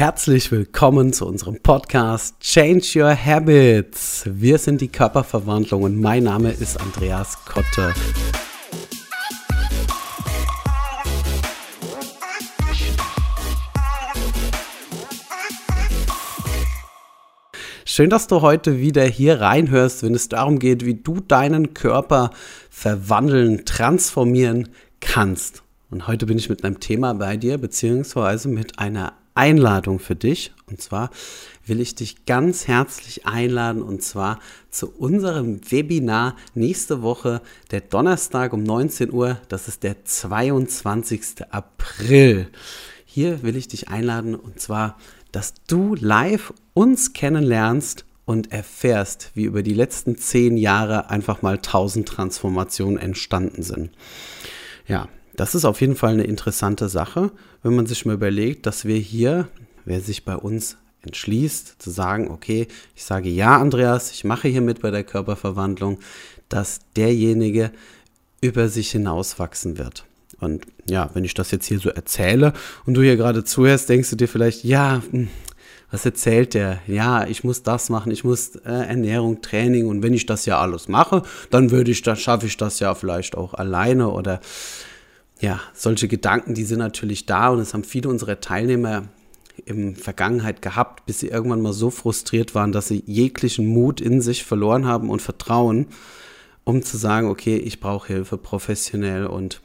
Herzlich willkommen zu unserem Podcast Change Your Habits. Wir sind die Körperverwandlung und mein Name ist Andreas Kotte. Schön, dass du heute wieder hier reinhörst, wenn es darum geht, wie du deinen Körper verwandeln, transformieren kannst. Und heute bin ich mit einem Thema bei dir, beziehungsweise mit einer Einladung für dich. Und zwar will ich dich ganz herzlich einladen und zwar zu unserem Webinar nächste Woche, der Donnerstag um 19 Uhr. Das ist der 22. April. Hier will ich dich einladen und zwar, dass du live uns kennenlernst und erfährst, wie über die letzten zehn Jahre einfach mal tausend Transformationen entstanden sind. Ja, das ist auf jeden Fall eine interessante Sache, wenn man sich mal überlegt, dass wir hier, wer sich bei uns entschließt, zu sagen, okay, ich sage ja, Andreas, ich mache hier mit bei der Körperverwandlung, dass derjenige über sich hinauswachsen wird. Und ja, wenn ich das jetzt hier so erzähle und du hier gerade zuhörst, denkst du dir vielleicht, ja, hm, was erzählt der? Ja, ich muss das machen, ich muss äh, Ernährung, Training und wenn ich das ja alles mache, dann würde ich, dann schaffe ich das ja vielleicht auch alleine oder ja, solche Gedanken, die sind natürlich da und es haben viele unserer Teilnehmer in Vergangenheit gehabt, bis sie irgendwann mal so frustriert waren, dass sie jeglichen Mut in sich verloren haben und Vertrauen um zu sagen, okay, ich brauche Hilfe professionell. Und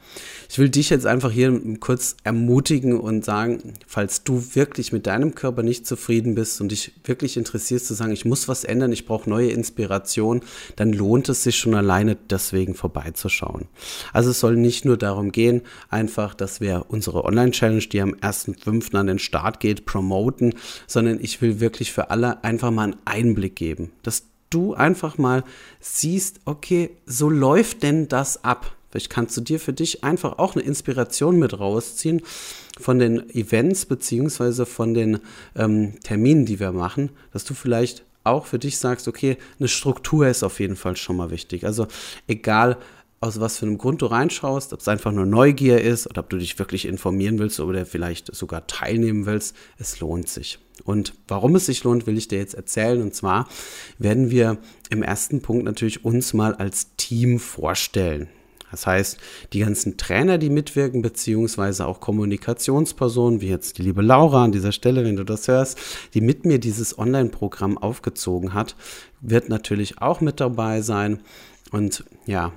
ich will dich jetzt einfach hier kurz ermutigen und sagen, falls du wirklich mit deinem Körper nicht zufrieden bist und dich wirklich interessierst zu sagen, ich muss was ändern, ich brauche neue Inspiration, dann lohnt es sich schon alleine deswegen vorbeizuschauen. Also es soll nicht nur darum gehen, einfach, dass wir unsere Online-Challenge, die am 1.5. an den Start geht, promoten, sondern ich will wirklich für alle einfach mal einen Einblick geben. Das du einfach mal siehst, okay, so läuft denn das ab. Vielleicht kannst du dir für dich einfach auch eine Inspiration mit rausziehen von den Events beziehungsweise von den ähm, Terminen, die wir machen, dass du vielleicht auch für dich sagst, okay, eine Struktur ist auf jeden Fall schon mal wichtig. Also egal, aus was für einem Grund du reinschaust, ob es einfach nur Neugier ist oder ob du dich wirklich informieren willst oder vielleicht sogar teilnehmen willst, es lohnt sich. Und warum es sich lohnt, will ich dir jetzt erzählen. Und zwar werden wir im ersten Punkt natürlich uns mal als Team vorstellen. Das heißt, die ganzen Trainer, die mitwirken, beziehungsweise auch Kommunikationspersonen, wie jetzt die liebe Laura an dieser Stelle, wenn du das hörst, die mit mir dieses Online-Programm aufgezogen hat, wird natürlich auch mit dabei sein. Und ja,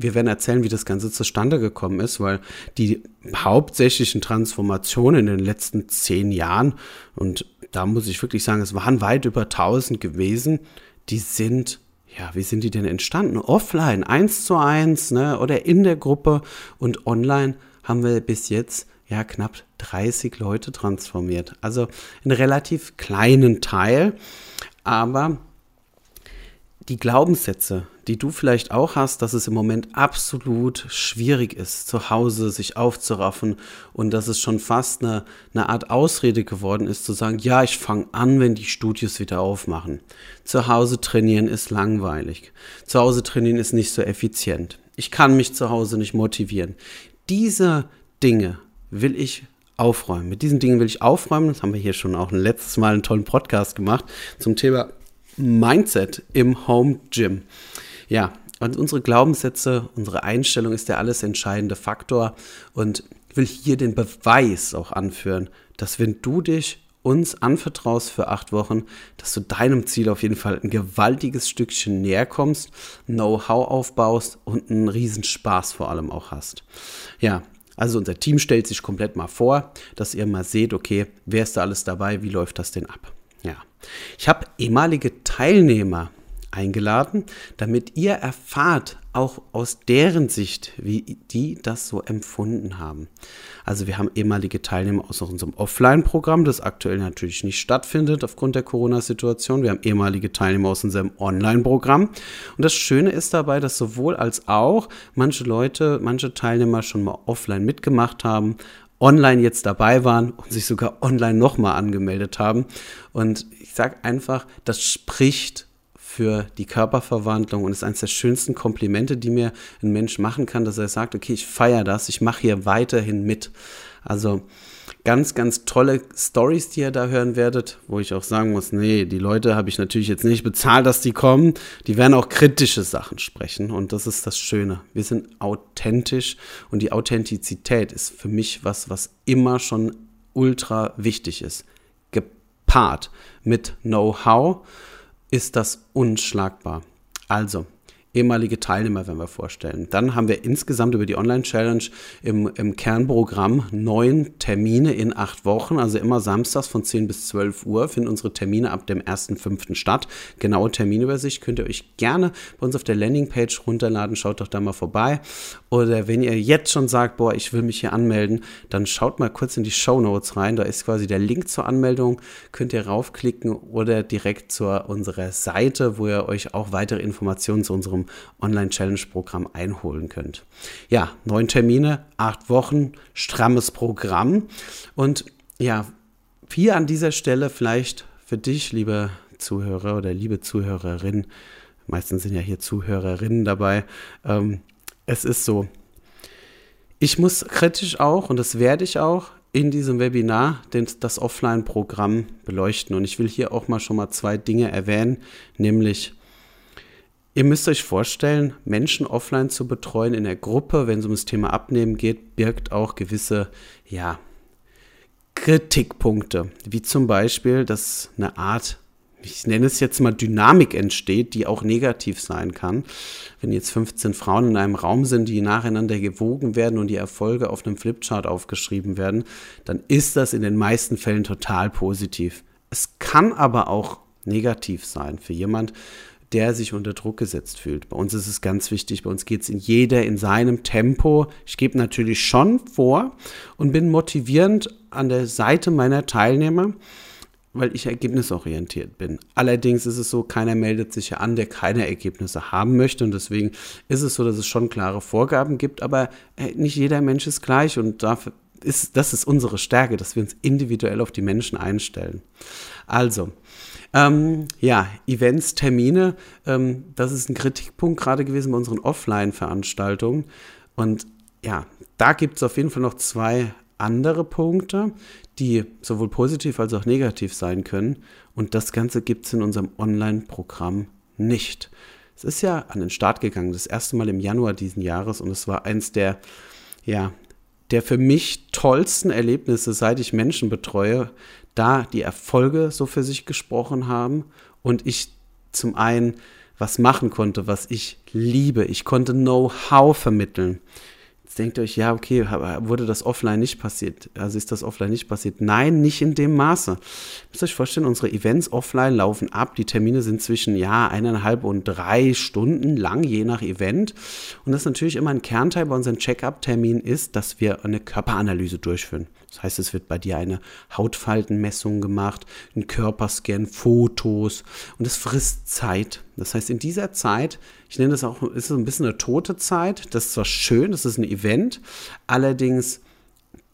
wir werden erzählen, wie das Ganze zustande gekommen ist, weil die hauptsächlichen Transformationen in den letzten zehn Jahren, und da muss ich wirklich sagen, es waren weit über 1000 gewesen, die sind ja, wie sind die denn entstanden? Offline, eins zu eins, ne, oder in der Gruppe und online haben wir bis jetzt ja knapp 30 Leute transformiert. Also einen relativ kleinen Teil, aber die Glaubenssätze, die du vielleicht auch hast, dass es im Moment absolut schwierig ist, zu Hause sich aufzuraffen und dass es schon fast eine, eine Art Ausrede geworden ist, zu sagen, ja, ich fange an, wenn die Studios wieder aufmachen. Zu Hause trainieren ist langweilig. Zu Hause trainieren ist nicht so effizient. Ich kann mich zu Hause nicht motivieren. Diese Dinge will ich aufräumen. Mit diesen Dingen will ich aufräumen. Das haben wir hier schon auch ein letztes Mal einen tollen Podcast gemacht zum Thema Mindset im Home Gym. Ja, und unsere Glaubenssätze, unsere Einstellung ist der alles entscheidende Faktor. Und ich will hier den Beweis auch anführen, dass wenn du dich uns anvertraust für acht Wochen, dass du deinem Ziel auf jeden Fall ein gewaltiges Stückchen näher kommst, Know-how aufbaust und einen Riesenspaß vor allem auch hast. Ja, also unser Team stellt sich komplett mal vor, dass ihr mal seht, okay, wer ist da alles dabei, wie läuft das denn ab? Ja. Ich habe ehemalige Teilnehmer eingeladen, damit ihr erfahrt, auch aus deren Sicht, wie die das so empfunden haben. Also wir haben ehemalige Teilnehmer aus unserem Offline-Programm, das aktuell natürlich nicht stattfindet aufgrund der Corona-Situation. Wir haben ehemalige Teilnehmer aus unserem Online-Programm. Und das Schöne ist dabei, dass sowohl als auch manche Leute, manche Teilnehmer schon mal offline mitgemacht haben online jetzt dabei waren und sich sogar online nochmal angemeldet haben. Und ich sage einfach, das spricht für die Körperverwandlung und ist eines der schönsten Komplimente, die mir ein Mensch machen kann, dass er sagt, okay, ich feiere das, ich mache hier weiterhin mit. Also ganz, ganz tolle Stories, die ihr da hören werdet, wo ich auch sagen muss, nee, die Leute habe ich natürlich jetzt nicht bezahlt, dass die kommen. Die werden auch kritische Sachen sprechen und das ist das Schöne. Wir sind authentisch und die Authentizität ist für mich was, was immer schon ultra wichtig ist. Gepaart mit Know-how ist das unschlagbar. Also, ehemalige Teilnehmer, wenn wir vorstellen. Dann haben wir insgesamt über die Online-Challenge im, im Kernprogramm neun Termine in acht Wochen, also immer samstags von 10 bis 12 Uhr finden unsere Termine ab dem 1.5. statt. Genaue Terminübersicht könnt ihr euch gerne bei uns auf der Landingpage runterladen, schaut doch da mal vorbei. Oder wenn ihr jetzt schon sagt, boah, ich will mich hier anmelden, dann schaut mal kurz in die Show Notes rein, da ist quasi der Link zur Anmeldung, könnt ihr raufklicken oder direkt zu unserer Seite, wo ihr euch auch weitere Informationen zu unserem unserem Online-Challenge-Programm einholen könnt. Ja, neun Termine, acht Wochen, strammes Programm. Und ja, hier an dieser Stelle vielleicht für dich, liebe Zuhörer oder liebe Zuhörerin, meistens sind ja hier Zuhörerinnen dabei, ähm, es ist so, ich muss kritisch auch, und das werde ich auch, in diesem Webinar den, das Offline-Programm beleuchten. Und ich will hier auch mal schon mal zwei Dinge erwähnen, nämlich Ihr müsst euch vorstellen, Menschen offline zu betreuen in der Gruppe, wenn es um das Thema Abnehmen geht, birgt auch gewisse, ja, Kritikpunkte, wie zum Beispiel, dass eine Art, ich nenne es jetzt mal Dynamik entsteht, die auch negativ sein kann. Wenn jetzt 15 Frauen in einem Raum sind, die nacheinander gewogen werden und die Erfolge auf einem Flipchart aufgeschrieben werden, dann ist das in den meisten Fällen total positiv. Es kann aber auch negativ sein für jemand, der sich unter Druck gesetzt fühlt. Bei uns ist es ganz wichtig, bei uns geht es in jeder in seinem Tempo. Ich gebe natürlich schon vor und bin motivierend an der Seite meiner Teilnehmer, weil ich ergebnisorientiert bin. Allerdings ist es so, keiner meldet sich an, der keine Ergebnisse haben möchte und deswegen ist es so, dass es schon klare Vorgaben gibt, aber äh, nicht jeder Mensch ist gleich und dafür ist, das ist unsere Stärke, dass wir uns individuell auf die Menschen einstellen. Also, ähm, ja, Events, Termine, ähm, das ist ein Kritikpunkt gerade gewesen bei unseren Offline-Veranstaltungen. Und ja, da gibt es auf jeden Fall noch zwei andere Punkte, die sowohl positiv als auch negativ sein können. Und das Ganze gibt es in unserem Online-Programm nicht. Es ist ja an den Start gegangen, das erste Mal im Januar diesen Jahres und es war eins der, ja, der für mich tollsten Erlebnisse, seit ich Menschen betreue, da die Erfolge so für sich gesprochen haben und ich zum einen was machen konnte, was ich liebe. Ich konnte Know-how vermitteln. Denkt ihr euch, ja, okay, wurde das offline nicht passiert? Also ist das offline nicht passiert? Nein, nicht in dem Maße. Ihr müsst euch vorstellen, unsere Events offline laufen ab. Die Termine sind zwischen, ja, eineinhalb und drei Stunden lang, je nach Event. Und das ist natürlich immer ein Kernteil bei unseren Check-up-Terminen ist, dass wir eine Körperanalyse durchführen. Das heißt, es wird bei dir eine Hautfaltenmessung gemacht, ein Körperscan, Fotos und es frisst Zeit. Das heißt, in dieser Zeit, ich nenne das auch, ist es ein bisschen eine tote Zeit. Das ist zwar schön, das ist ein Event, allerdings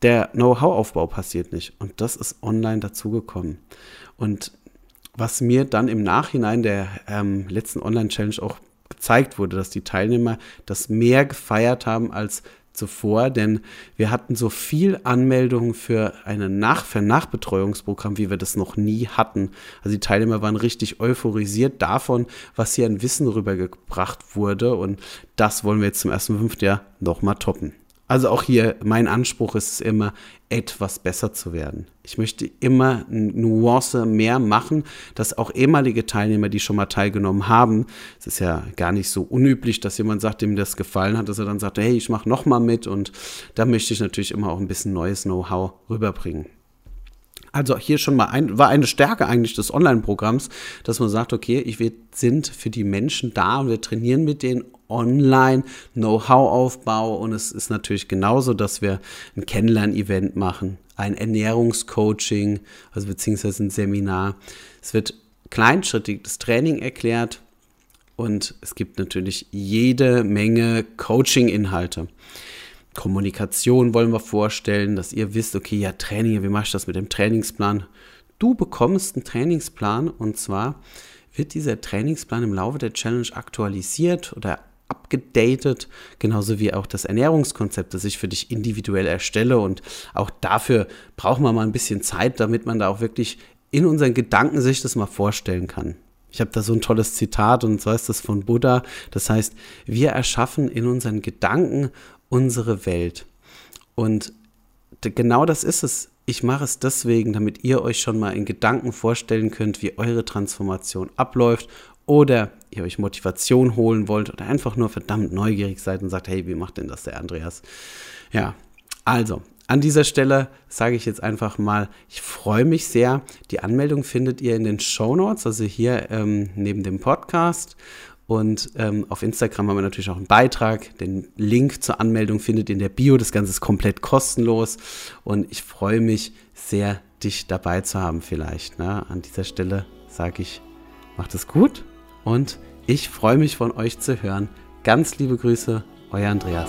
der Know-how-Aufbau passiert nicht. Und das ist online dazugekommen. Und was mir dann im Nachhinein der ähm, letzten Online-Challenge auch gezeigt wurde, dass die Teilnehmer das mehr gefeiert haben als zuvor, denn wir hatten so viel Anmeldungen für ein Nach für Nachbetreuungsprogramm, wie wir das noch nie hatten. Also die Teilnehmer waren richtig euphorisiert davon, was hier an Wissen rübergebracht wurde und das wollen wir jetzt zum ersten fünften Jahr nochmal toppen. Also auch hier, mein Anspruch ist es immer, etwas besser zu werden. Ich möchte immer eine Nuance mehr machen, dass auch ehemalige Teilnehmer, die schon mal teilgenommen haben, es ist ja gar nicht so unüblich, dass jemand sagt, dem das gefallen hat, dass er dann sagt, hey, ich mache noch mal mit und da möchte ich natürlich immer auch ein bisschen neues Know-how rüberbringen. Also hier schon mal ein, war eine Stärke eigentlich des Online-Programms, dass man sagt, okay, ich, wir sind für die Menschen da und wir trainieren mit denen online Know-how-Aufbau und es ist natürlich genauso, dass wir ein Kennenlern-Event machen, ein Ernährungscoaching, also beziehungsweise ein Seminar. Es wird kleinschrittig das Training erklärt und es gibt natürlich jede Menge Coaching-Inhalte. Kommunikation wollen wir vorstellen, dass ihr wisst, okay, ja, Training, wie mache ich das mit dem Trainingsplan? Du bekommst einen Trainingsplan und zwar wird dieser Trainingsplan im Laufe der Challenge aktualisiert oder abgedatet, genauso wie auch das Ernährungskonzept, das ich für dich individuell erstelle. Und auch dafür braucht man mal ein bisschen Zeit, damit man da auch wirklich in unseren Gedanken sich das mal vorstellen kann. Ich habe da so ein tolles Zitat und zwar ist das von Buddha. Das heißt, wir erschaffen in unseren Gedanken unsere Welt. Und genau das ist es. Ich mache es deswegen, damit ihr euch schon mal in Gedanken vorstellen könnt, wie eure Transformation abläuft oder ihr euch Motivation holen wollt oder einfach nur verdammt neugierig seid und sagt, hey, wie macht denn das der Andreas? Ja, also an dieser Stelle sage ich jetzt einfach mal, ich freue mich sehr. Die Anmeldung findet ihr in den Show Notes, also hier ähm, neben dem Podcast. Und ähm, auf Instagram haben wir natürlich auch einen Beitrag. Den Link zur Anmeldung findet ihr in der Bio. Das Ganze ist komplett kostenlos. Und ich freue mich sehr, dich dabei zu haben vielleicht. Ne? An dieser Stelle sage ich, macht es gut und ich freue mich von euch zu hören. Ganz liebe Grüße, euer Andreas.